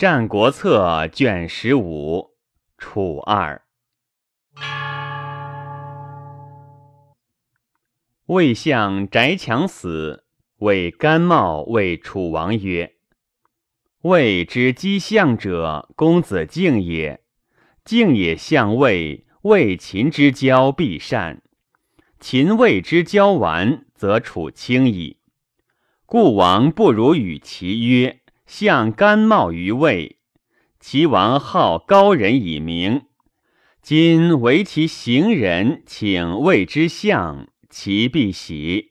战国策》卷十五，楚二。魏相翟强死，谓甘茂谓楚王曰：“魏之击相者，公子敬也。敬也相魏，魏秦之交必善。秦魏之交完，则楚轻矣。故王不如与其曰。”相甘茂于魏，齐王好高人以名。今为其行人，请魏之相，其必喜。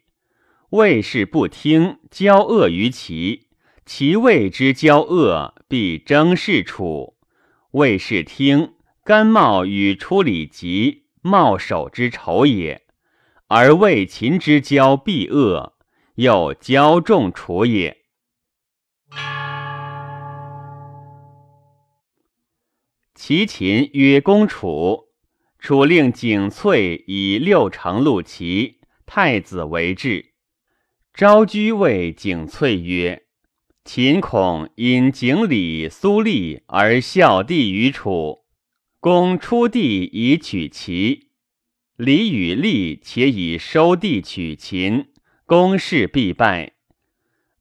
魏氏不听，交恶于齐，其魏之交恶，必争事楚。魏氏听，甘茂与出礼吉，茂守之仇也。而魏秦之交必恶，又交众楚也。齐秦曰：“公楚，楚令景翠以六城路齐，太子为质。昭居谓景翠曰：‘秦恐因景礼苏厉而效帝于楚，公出地以取齐。礼与利且以收地取秦，公事必败。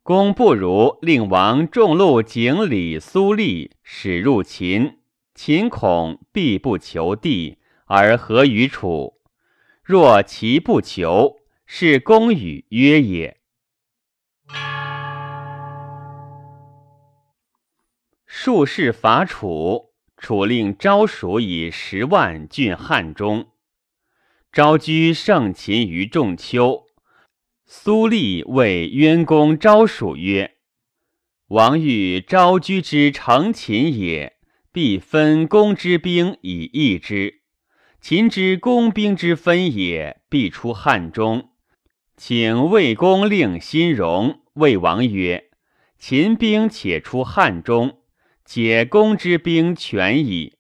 公不如令王重禄景礼苏厉，使入秦。’”秦恐必不求地而合于楚，若其不求，是公与约也。术士伐楚，楚令昭蜀以十万郡汉中。昭居胜秦于仲丘。苏厉谓渊公昭蜀曰：“王欲昭居之成秦也。”必分公之兵以易之。秦之公兵之分也，必出汉中。请魏公令新荣。魏王曰：“秦兵且出汉中，解公之兵全矣。”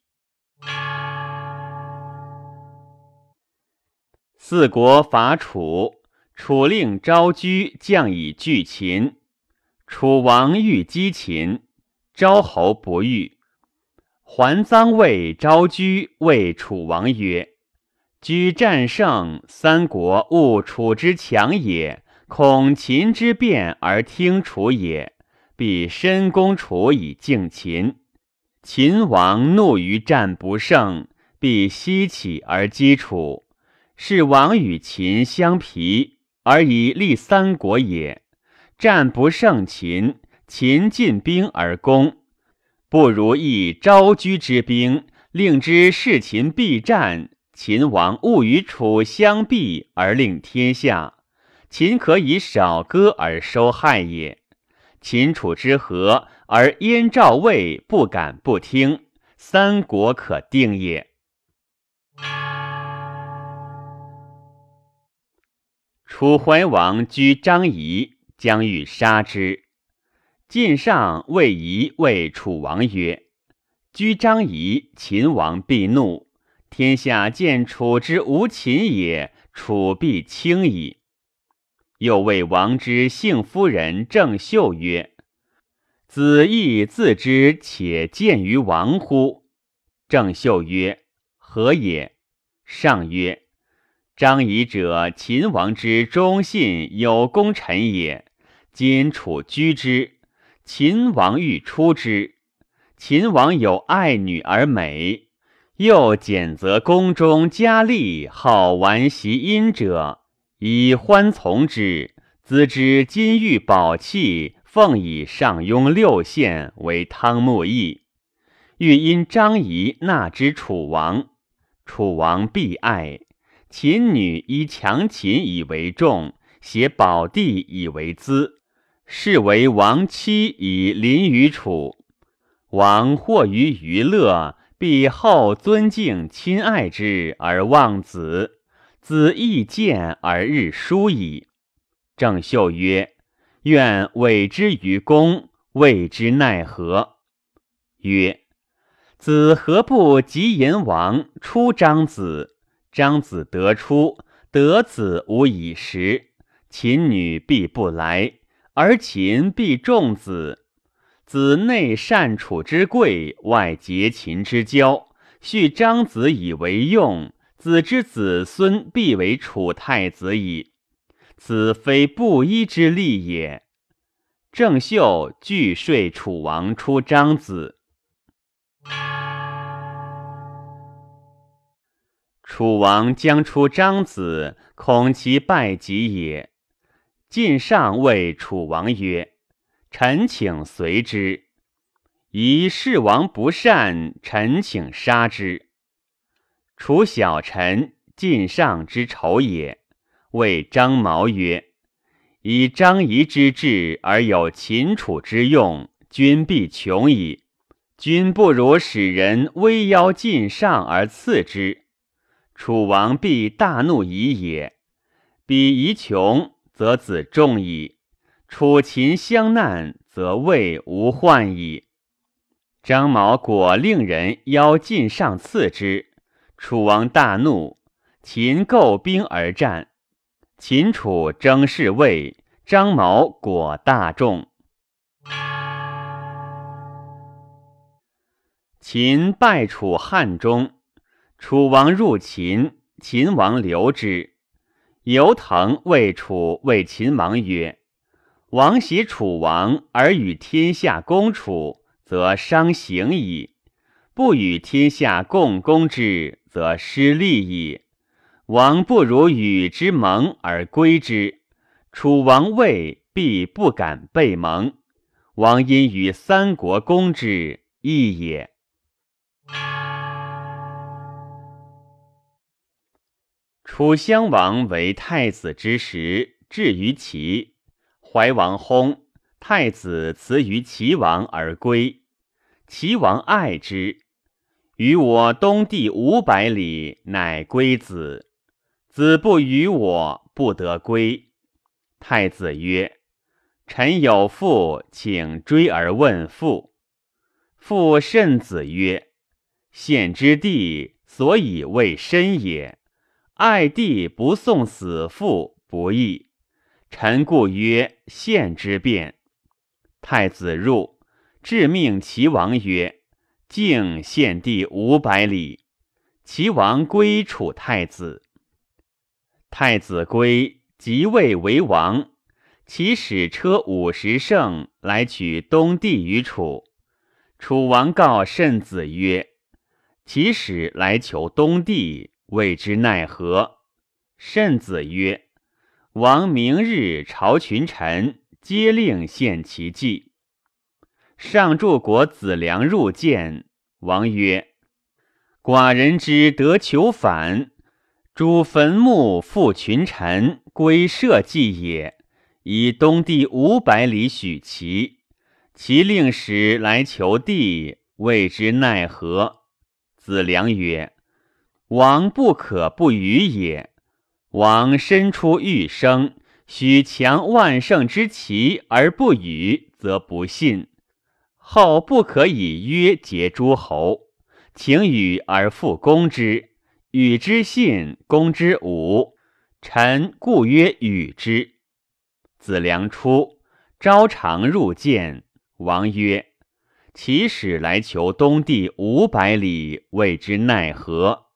四国伐楚，楚令昭居将以拒秦。楚王欲击秦，昭侯不欲。还臧魏昭居谓楚王曰：“居战胜，三国勿楚之强也，恐秦之变而听楚也，必深攻楚以敬秦。秦王怒于战不胜，必西起而击楚。是王与秦相疲，而以立三国也。战不胜秦，秦进兵而攻。”不如以昭居之兵，令之视秦必战。秦王勿与楚相避，而令天下。秦可以少割而收害也。秦楚之和，而燕赵魏不敢不听，三国可定也。楚怀王居张仪，将欲杀之。晋上谓仪谓楚王曰：“居张仪，秦王必怒。天下见楚之无秦也，楚必轻矣。”又谓王之幸夫人郑袖曰：“子亦自知且见于王乎？”郑袖曰：“何也？”上曰：“张仪者，秦王之忠信有功臣也。今楚居之。”秦王欲出之，秦王有爱女而美，又简则宫中佳丽，好玩习音者，以欢从之。兹之金玉宝器，奉以上庸六县为汤沐邑，欲因张仪纳之楚王，楚王必爱。秦女依强秦以为重，携宝地以为资。是为王妻以临于楚，王或于娱乐，必后尊敬亲爱之而忘子，子亦见而日疏矣。郑袖曰：“愿委之于公，谓之奈何？”曰：“子何不及言王出张子？张子得出，得子无以食，秦女必不来。”而秦必重子，子内善楚之贵，外结秦之交，续张子以为用。子之子孙必为楚太子矣，此非布衣之利也。郑袖拒说楚王出张子。楚王将出张子，恐其败己也。晋上谓楚王曰：“臣请随之。宜事王不善，臣请杀之。”楚小臣晋上之仇也，谓张毛曰：“以张仪之志而有秦楚之用，君必穷矣。君不如使人威邀晋上而赐之，楚王必大怒矣也。彼夷穷，则子重矣；楚秦相难，则魏无患矣。”张毛果令人邀晋上赐之。楚王大怒，秦构兵而战。秦楚争是魏，张毛果大众。秦败楚汉中，楚王入秦，秦王留之。游腾谓楚谓秦王曰：“王袭楚王而与天下攻楚，则伤行矣；不与天下共攻之。”则失利矣。王不如与之盟而归之，楚王魏必不敢背盟。王因与三国攻之，义也。楚襄王为太子之时，至于齐，怀王薨，太子辞于齐王而归，齐王爱之。与我东地五百里，乃归子。子不与我，不得归。太子曰：“臣有父，请追而问父。”父甚子曰：“献之地，所以为身也。爱弟不送死父，不义。臣故曰：献之变。”太子入，致命齐王曰。敬献地五百里，齐王归楚太子。太子归，即位为王。其使车五十乘来取东地于楚。楚王告慎子曰：“其使来求东地，谓之奈何？”慎子曰：“王明日朝群臣，皆令献其计。”上柱国子良入见，王曰：“寡人之得求反，主坟墓复群臣，归社稷也。以东地五百里许其，其令使来求地，谓之奈何？”子良曰：“王不可不与也。王身出欲生，许强万乘之奇而不与，则不信。”后不可以约结诸侯，请与而复攻之，与之信，攻之无。臣故曰与之。子良出，昭常入见，王曰：“其使来求东地五百里，谓之奈何？”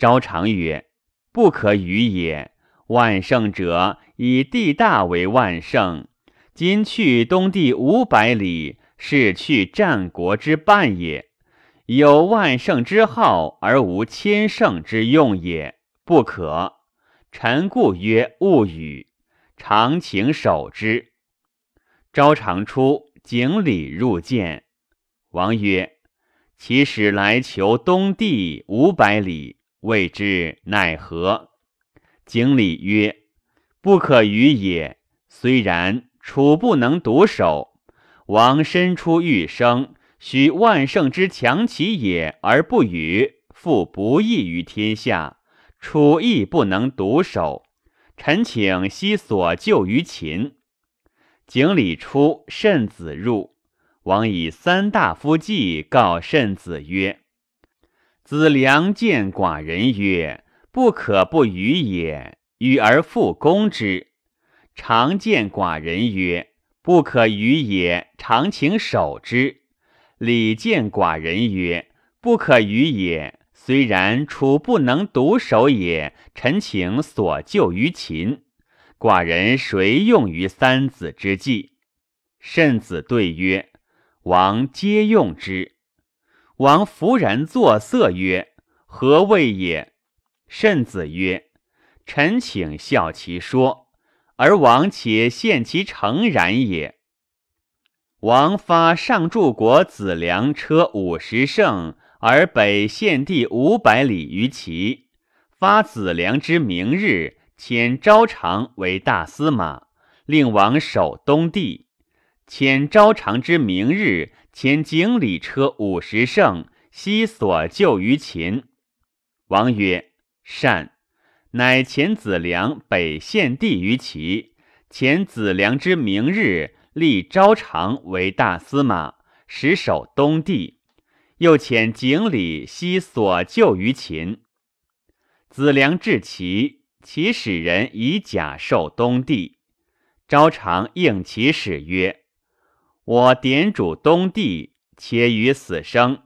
昭常曰：“不可与也。万圣者以地大为万圣，今去东地五百里。”是去战国之半也，有万乘之号而无千乘之用也，不可。臣故曰勿与，常请守之。昭常出，景礼入见。王曰：“其使来求东地五百里，谓之奈何？”景礼曰：“不可与也。虽然，楚不能独守。”王身出欲生，许万乘之强其也而不与，复不义于天下。楚亦不能独守。臣请悉所救于秦。景礼出，慎子入。王以三大夫计告慎子曰：“子良见寡人曰：不可不与也。与而复攻之。常见寡人曰：不可与也，常请守之。礼见寡人曰：“不可与也。虽然，楚不能独守也。臣请所救于秦，寡人谁用于三子之计？”慎子对曰：“王皆用之。”王弗然作色曰：“何谓也？”慎子曰：“臣请效其说。”而王且献其诚然也。王发上柱国子良车五十乘，而北献地五百里于齐。发子良之明日，遣昭常为大司马，令王守东地。遣昭常之明日，遣井里车五十乘，悉所救于秦。王曰：“善。”乃遣子良北献地于齐，遣子良之明日，立昭常为大司马，使守东地。又遣井里西所救于秦。子良至齐，其使人以甲授东地。昭常应其使曰：“我点主东地，且与死生。”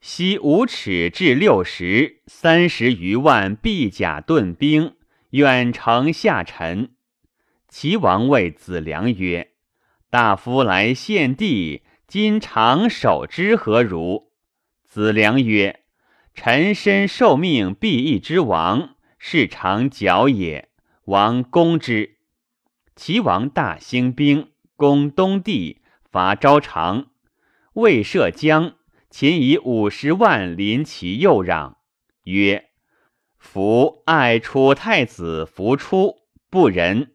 昔五尺至六十，三十余万臂甲盾兵，远程下陈。齐王谓子良曰：“大夫来献帝，今长守之何如？”子良曰：“臣身受命，必义之王，是常矫也。王攻之。”齐王大兴兵，攻东地，伐昭长，未涉江。秦以五十万临其右壤，曰：“夫爱楚太子弗出，不仁。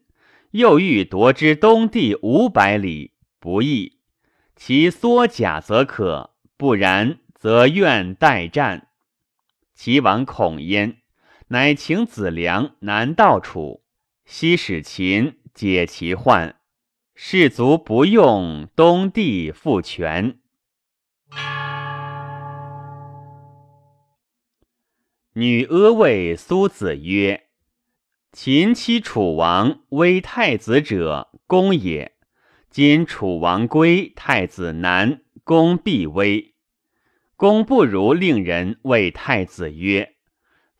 又欲夺之东地五百里，不义。其缩甲则可，不然则愿待战。”齐王恐焉，乃请子良南道楚，西使秦解其患。士卒不用，东地复权。女阿谓苏子曰：“秦欺楚王，威太子者，公也。今楚王归，太子难，公必危。公不如令人谓太子曰：‘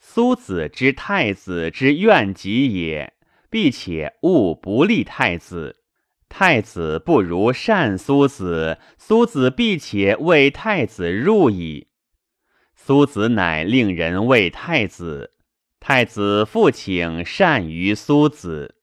苏子之太子之怨己也，必且勿不利太子。太子不如善苏子，苏子必且为太子入矣。’”苏子乃令人为太子，太子复请善于苏子。